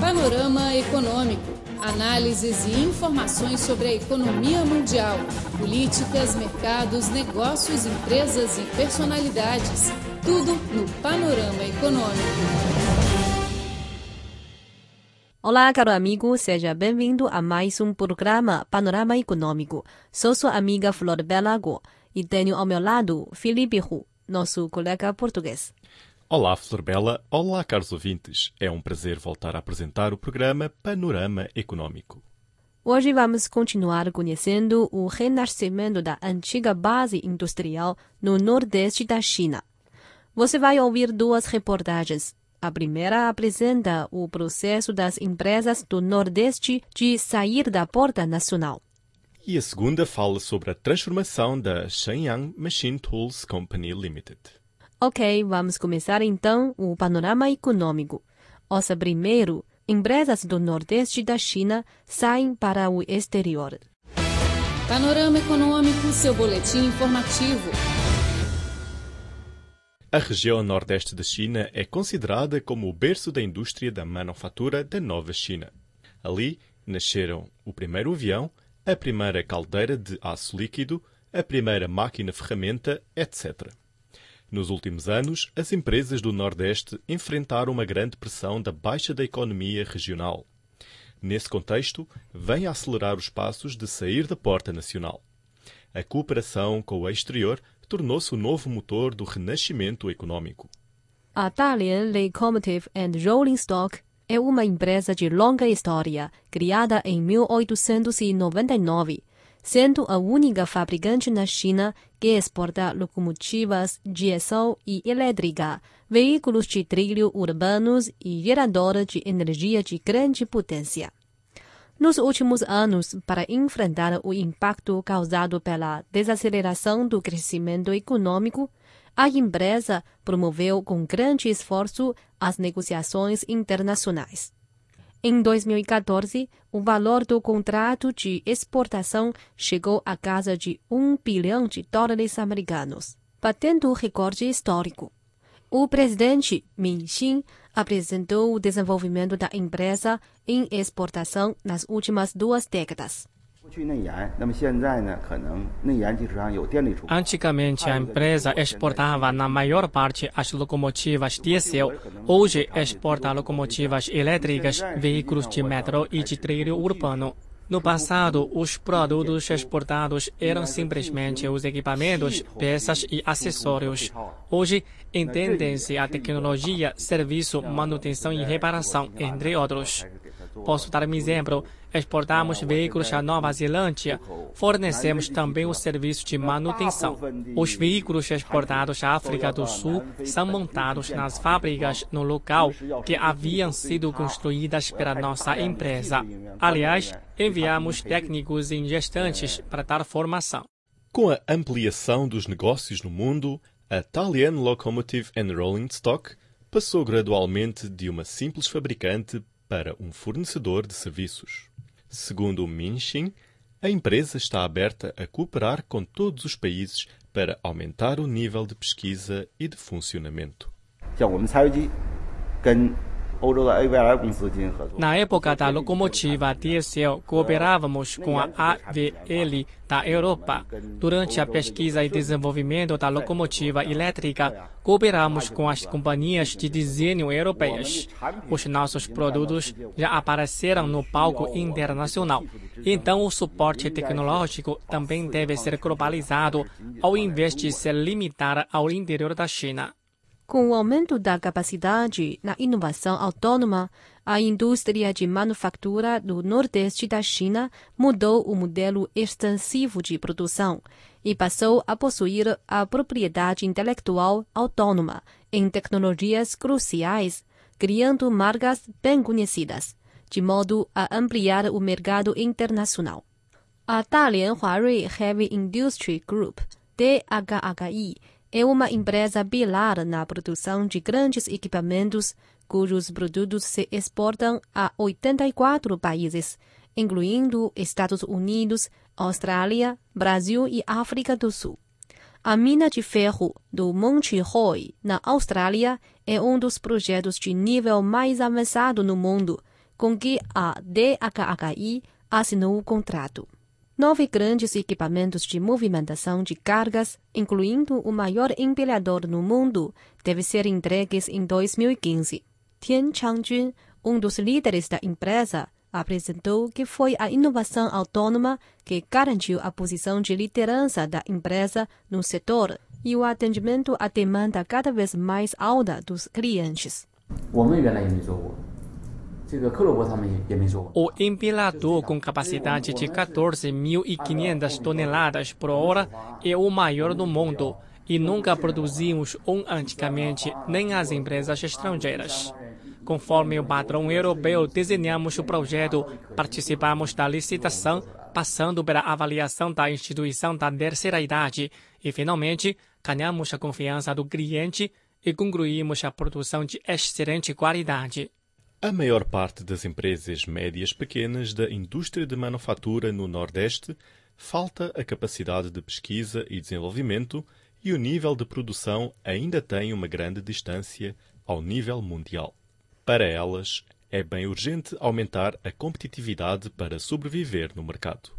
Panorama Econômico. Análises e informações sobre a economia mundial, políticas, mercados, negócios, empresas e personalidades. Tudo no Panorama Econômico. Olá, caro amigo, seja bem-vindo a mais um programa Panorama Econômico. Sou sua amiga Flor Belago e tenho ao meu lado Felipe Hu, nosso colega português. Olá, Flor Bela. Olá, caros ouvintes. É um prazer voltar a apresentar o programa Panorama Econômico. Hoje vamos continuar conhecendo o renascimento da antiga base industrial no nordeste da China. Você vai ouvir duas reportagens. A primeira apresenta o processo das empresas do Nordeste de sair da porta nacional. E a segunda fala sobre a transformação da Shenyang Machine Tools Company Limited. Ok, vamos começar então o panorama econômico. Ouça primeiro, empresas do Nordeste da China saem para o exterior. Panorama Econômico, seu boletim informativo. A região nordeste da China é considerada como o berço da indústria da manufatura da Nova China. Ali nasceram o primeiro avião, a primeira caldeira de aço líquido, a primeira máquina-ferramenta, etc. Nos últimos anos, as empresas do Nordeste enfrentaram uma grande pressão da baixa da economia regional. Nesse contexto, vem a acelerar os passos de sair da porta nacional. A cooperação com o exterior tornou-se o novo motor do renascimento econômico. A Dalian Locomotive and Rolling Stock é uma empresa de longa história, criada em 1899, sendo a única fabricante na China que exporta locomotivas diesel e elétrica, veículos de trilho urbanos e geradores de energia de grande potência. Nos últimos anos, para enfrentar o impacto causado pela desaceleração do crescimento econômico, a empresa promoveu com grande esforço as negociações internacionais. Em 2014, o valor do contrato de exportação chegou à casa de 1 bilhão de dólares americanos, batendo o recorde histórico. O presidente Min Xin apresentou o desenvolvimento da empresa em exportação nas últimas duas décadas. Antigamente, a empresa exportava na maior parte as locomotivas diesel. Hoje, exporta locomotivas elétricas, veículos de metrô e de trilho urbano. No passado, os produtos exportados eram simplesmente os equipamentos, peças e acessórios. Hoje, entendem-se a tecnologia, serviço, manutenção e reparação, entre outros. Posso dar um exemplo. Exportamos veículos à Nova Zelândia. Fornecemos também o serviço de manutenção. Os veículos exportados à África do Sul são montados nas fábricas no local que haviam sido construídas pela nossa empresa. Aliás, enviamos técnicos em gestantes para dar formação. Com a ampliação dos negócios no mundo, a Talian Locomotive and Rolling Stock passou gradualmente de uma simples fabricante para um fornecedor de serviços. Segundo o Minxin, a empresa está aberta a cooperar com todos os países para aumentar o nível de pesquisa e de funcionamento. Na época da locomotiva diesel, cooperávamos com a AVL da Europa. Durante a pesquisa e desenvolvimento da locomotiva elétrica, cooperamos com as companhias de desenho europeias. Os nossos produtos já apareceram no palco internacional. Então, o suporte tecnológico também deve ser globalizado, ao invés de se limitar ao interior da China. Com o aumento da capacidade na inovação autônoma, a indústria de manufatura do Nordeste da China mudou o modelo extensivo de produção e passou a possuir a propriedade intelectual autônoma em tecnologias cruciais, criando marcas bem conhecidas, de modo a ampliar o mercado internacional. A Dalian Huarui Heavy Industry Group, DHHI, é uma empresa pilar na produção de grandes equipamentos, cujos produtos se exportam a 84 países, incluindo Estados Unidos, Austrália, Brasil e África do Sul. A mina de ferro do Monte Roy, na Austrália, é um dos projetos de nível mais avançado no mundo, com que a DHHI assinou o contrato. Nove grandes equipamentos de movimentação de cargas, incluindo o maior empilhador no mundo, devem ser entregues em 2015. Tian Changjun, um dos líderes da empresa, apresentou que foi a inovação autônoma que garantiu a posição de liderança da empresa no setor e o atendimento à demanda cada vez mais alta dos clientes. O empilador com capacidade de 14.500 toneladas por hora é o maior do mundo e nunca produzimos um antigamente nem as empresas estrangeiras. Conforme o padrão europeu, desenhamos o projeto, participamos da licitação, passando pela avaliação da instituição da terceira idade e, finalmente, ganhamos a confiança do cliente e concluímos a produção de excelente qualidade. A maior parte das empresas médias pequenas da indústria de manufatura no Nordeste falta a capacidade de pesquisa e desenvolvimento e o nível de produção ainda tem uma grande distância ao nível mundial. Para elas, é bem urgente aumentar a competitividade para sobreviver no mercado.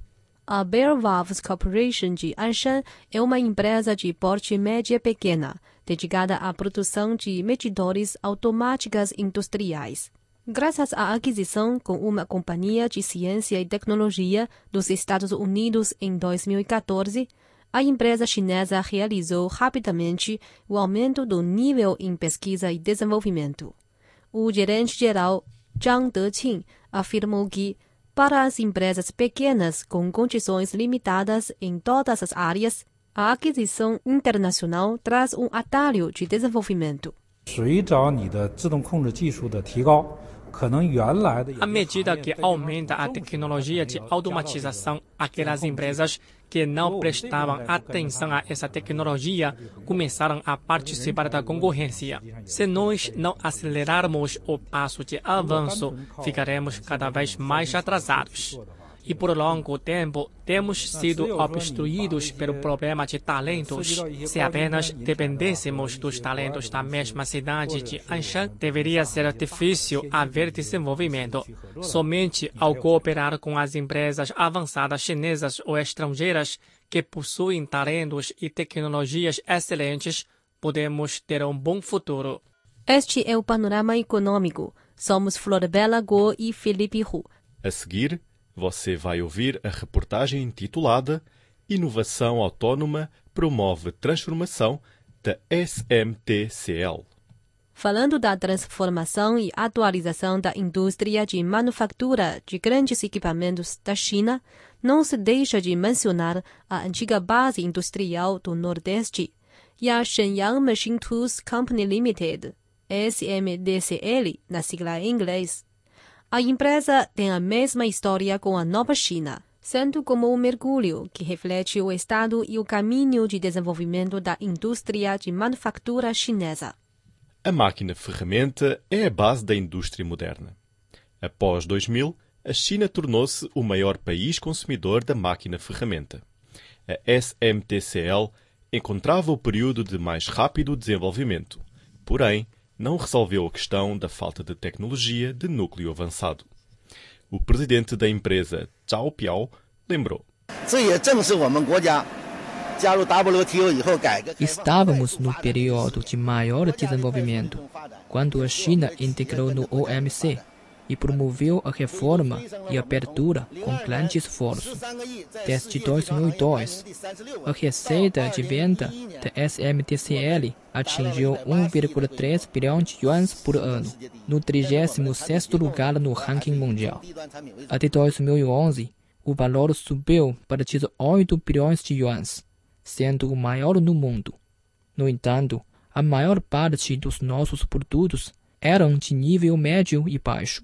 A Bear Valves Corporation de Anshan é uma empresa de porte média pequena, dedicada à produção de medidores automáticas industriais. Graças à aquisição com uma companhia de ciência e tecnologia dos Estados Unidos em 2014, a empresa chinesa realizou rapidamente o aumento do nível em pesquisa e desenvolvimento o gerente-geral Zhang Deqing afirmou que, para as empresas pequenas com condições limitadas em todas as áreas, a aquisição internacional traz um atalho de desenvolvimento. 随着你的自动控制技术的提高 ，à medida que aumenta a tecnologia de automatização, aquelas empresas que não prestavam atenção a essa tecnologia começaram a participar da concorrência. Se nós não acelerarmos o passo de avanço, ficaremos cada vez mais atrasados e por longo tempo temos sido obstruídos pelo problema de talentos. Se apenas dependêssemos dos talentos da mesma cidade de Anshan, deveria ser difícil haver desenvolvimento. Somente ao cooperar com as empresas avançadas chinesas ou estrangeiras que possuem talentos e tecnologias excelentes, podemos ter um bom futuro. Este é o panorama econômico. Somos Florbela Go e Felipe Hu. A seguir, você vai ouvir a reportagem intitulada Inovação Autónoma promove transformação da SMTCL. Falando da transformação e atualização da indústria de manufatura de grandes equipamentos da China, não se deixa de mencionar a antiga base industrial do Nordeste e a Shenyang Machine Tools Company Limited, SMDCL, na sigla em inglês. A empresa tem a mesma história com a Nova China, sendo como um mergulho que reflete o estado e o caminho de desenvolvimento da indústria de manufatura chinesa. A máquina-ferramenta é a base da indústria moderna. Após 2000, a China tornou-se o maior país consumidor da máquina-ferramenta. A SMTCL encontrava o período de mais rápido desenvolvimento. Porém, não resolveu a questão da falta de tecnologia de núcleo avançado. O presidente da empresa, Zhao Piao, lembrou. Estávamos no período de maior desenvolvimento, quando a China integrou no OMC e promoveu a reforma e abertura com grande esforço. Desde 2002, a receita de venda da SMTCL atingiu 1,3 bilhão de yuans por ano, no 36º lugar no ranking mundial. Até 2011, o valor subiu para 18 bilhões de yuans, sendo o maior no mundo. No entanto, a maior parte dos nossos produtos eram de nível médio e baixo.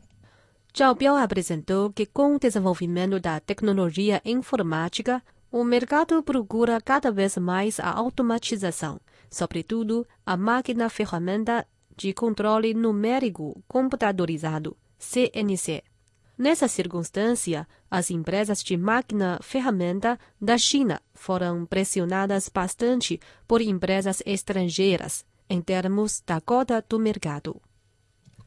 Zhao Biao apresentou que, com o desenvolvimento da tecnologia informática, o mercado procura cada vez mais a automatização, sobretudo a máquina-ferramenta de controle numérico computadorizado, CNC. Nessa circunstância, as empresas de máquina-ferramenta da China foram pressionadas bastante por empresas estrangeiras, em termos da cota do mercado.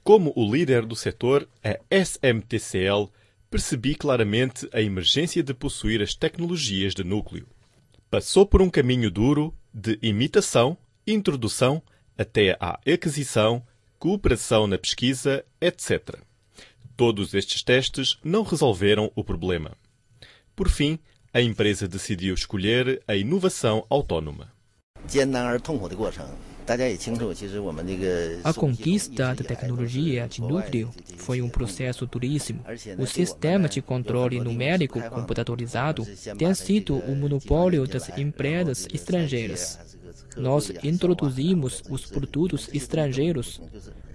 Como o líder do setor, a SMTCL, percebi claramente a emergência de possuir as tecnologias de núcleo. Passou por um caminho duro de imitação, introdução, até à aquisição, cooperação na pesquisa, etc. Todos estes testes não resolveram o problema. Por fim, a empresa decidiu escolher a inovação autónoma. A conquista da tecnologia de núcleo foi um processo duríssimo. O sistema de controle numérico computadorizado tem sido o monopólio das empresas estrangeiras. Nós introduzimos os produtos estrangeiros,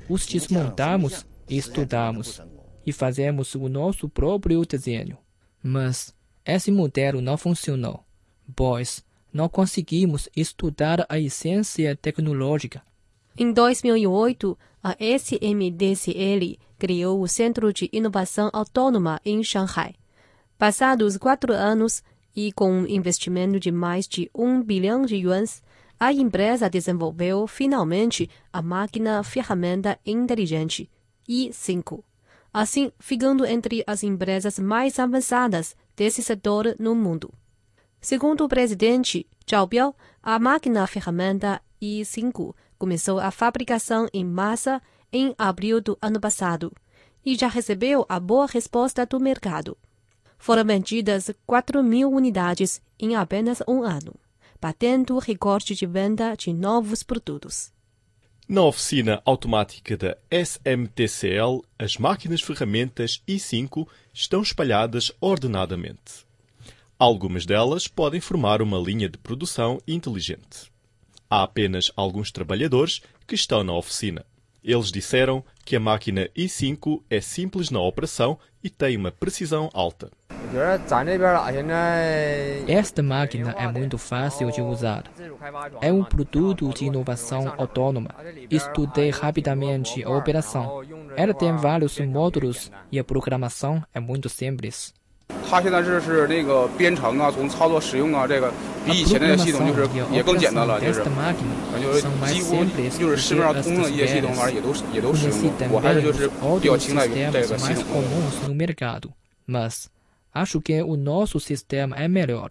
os desmontamos e estudamos, e fazemos o nosso próprio desenho. Mas esse modelo não funcionou, pois não conseguimos estudar a essência tecnológica. Em 2008, a SMDCL criou o Centro de Inovação Autônoma em Shanghai. Passados quatro anos e com um investimento de mais de um bilhão de yuans, a empresa desenvolveu finalmente a máquina ferramenta inteligente i5, assim ficando entre as empresas mais avançadas desse setor no mundo. Segundo o presidente Zhao Biao, a máquina ferramenta i5 começou a fabricação em massa em abril do ano passado e já recebeu a boa resposta do mercado. Foram vendidas 4 mil unidades em apenas um ano batendo o recorde de venda de novos produtos. Na oficina automática da SMTCL, as máquinas ferramentas i5 estão espalhadas ordenadamente. Algumas delas podem formar uma linha de produção inteligente. Há apenas alguns trabalhadores que estão na oficina. Eles disseram que a máquina i5 é simples na operação e tem uma precisão alta. Esta máquina é muito fácil de usar. É um produto de inovação autônoma. Estudei rapidamente a operação. Ela tem vários módulos e a programação é muito simples. 它现在这是那个编程啊，从操作使用啊，这个比以前的系统就是也更简单了，就是就是几乎就是市面上通用的一些系统，反正也都也都使用过。我还是就是比较青睐于这个系统。 no mercado, mas acho que o nosso sistema é melhor.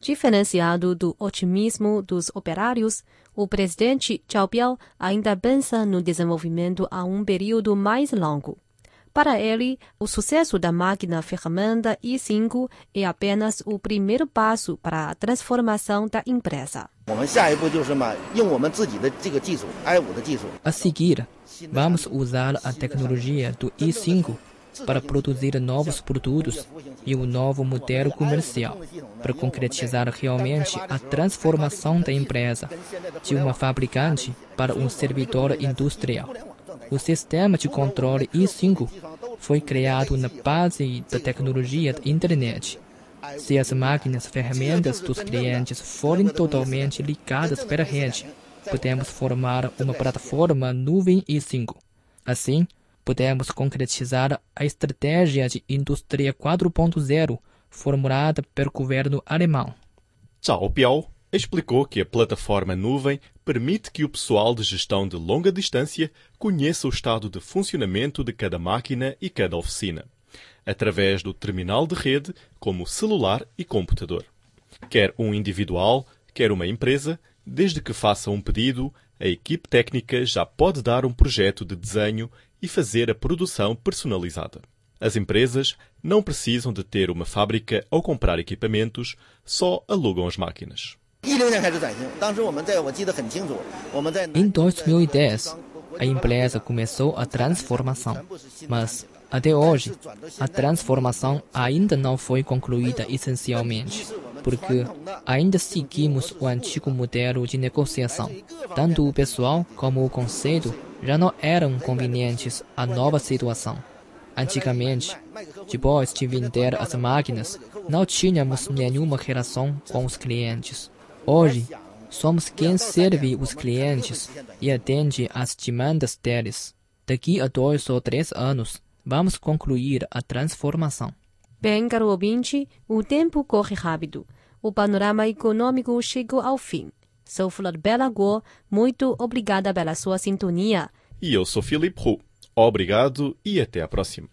Diferenciado do otimismo dos operários, o presidente Zhao Biao ainda pensa no desenvolvimento a um período mais longo. Para ele, o sucesso da máquina ferramenta i5 é apenas o primeiro passo para a transformação da empresa. A seguir, vamos usar a tecnologia do i5 para produzir novos produtos e um novo modelo comercial, para concretizar realmente a transformação da empresa de uma fabricante para um servidor industrial. O sistema de controle i5 foi criado na base da tecnologia da internet. Se as máquinas ferramentas dos clientes forem totalmente ligadas pela rede, podemos formar uma plataforma nuvem i5. Assim, podemos concretizar a estratégia de indústria 4.0 formulada pelo governo alemão. Zhao Biao explicou que a plataforma nuvem permite que o pessoal de gestão de longa distância conheça o estado de funcionamento de cada máquina e cada oficina, através do terminal de rede, como celular e computador. Quer um individual, quer uma empresa, desde que faça um pedido, a equipe técnica já pode dar um projeto de desenho e fazer a produção personalizada. As empresas não precisam de ter uma fábrica ou comprar equipamentos, só alugam as máquinas. Em 2010, a empresa começou a transformação, mas até hoje, a transformação ainda não foi concluída essencialmente, porque ainda seguimos o antigo modelo de negociação. Tanto o pessoal como o conceito já não eram convenientes à nova situação. Antigamente, depois de vender as máquinas, não tínhamos nenhuma relação com os clientes. Hoje, somos quem serve os clientes e atende às demandas deles. Daqui a dois ou três anos, vamos concluir a transformação. Bem, caro ouvinte, o tempo corre rápido. O panorama econômico chegou ao fim. Sou Flor Bela Guo, muito obrigada pela sua sintonia. E eu sou Filipe Roux. Obrigado e até a próxima.